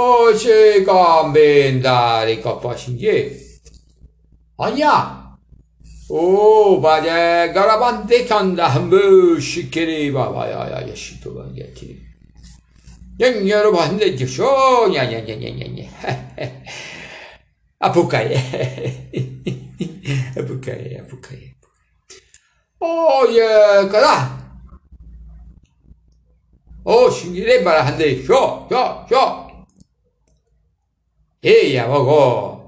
Hoşe kambendari kapaşince. Anya. O bade garaban dekanda hambı şikeri baba ya ya yaşit olan getiri. Yan yarı bahinde düşo ya ya ya ya ya ya. Apukaye. apukaye, apukaye. Oye kara. O şimdi de barahinde şo şo şo 얘야 먹어.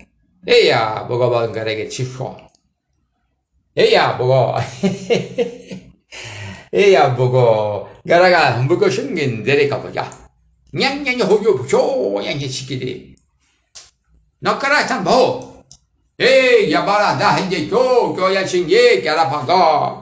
얘야 먹어봐. 그러게 지호. 얘야 먹어. 얘야 먹어. 가라가 먹고 싶은 내려가 보자. 냥냥이 호주 부쇼 냥이 시키리. 너가라 참 먹어. 에이 야봐라 나 이제 교교야 신기 가라 방거.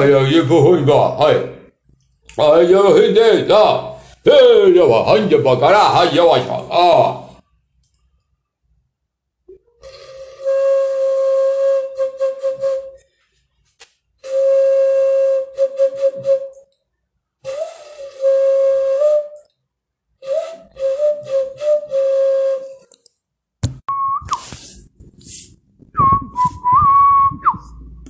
あ、いや、いや、不本が、はい。あ、いや、へんで、な、えー、でば、はんじゃばから、はい、やばしょ、ああ。